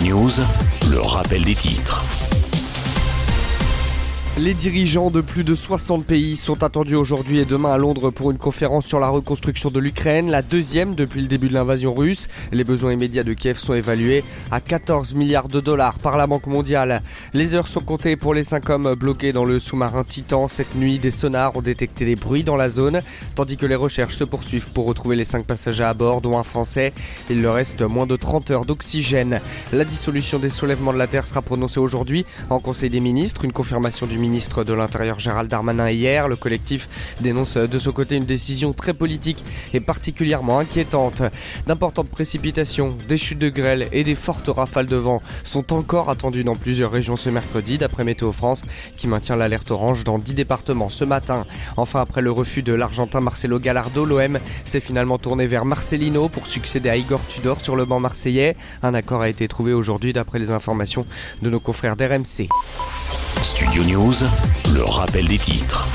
News, le rappel des titres. Les dirigeants de plus de 60 pays sont attendus aujourd'hui et demain à Londres pour une conférence sur la reconstruction de l'Ukraine, la deuxième depuis le début de l'invasion russe. Les besoins immédiats de Kiev sont évalués à 14 milliards de dollars par la Banque mondiale. Les heures sont comptées pour les cinq hommes bloqués dans le sous-marin Titan. Cette nuit, des sonars ont détecté des bruits dans la zone, tandis que les recherches se poursuivent pour retrouver les cinq passagers à bord, dont un Français. Il leur reste moins de 30 heures d'oxygène. La dissolution des soulèvements de la Terre sera prononcée aujourd'hui en Conseil des ministres. Une confirmation du ministre de l'Intérieur Gérald Darmanin hier. Le collectif dénonce de son côté une décision très politique et particulièrement inquiétante. D'importantes précipitations, des chutes de grêle et des fortes rafales de vent sont encore attendues dans plusieurs régions ce mercredi, d'après Météo France, qui maintient l'alerte orange dans 10 départements ce matin. Enfin, après le refus de l'Argentin Marcelo Gallardo, l'OM s'est finalement tourné vers Marcelino pour succéder à Igor Tudor sur le banc marseillais. Un accord a été trouvé aujourd'hui d'après les informations de nos confrères d'RMC. Studio News, le rappel des titres.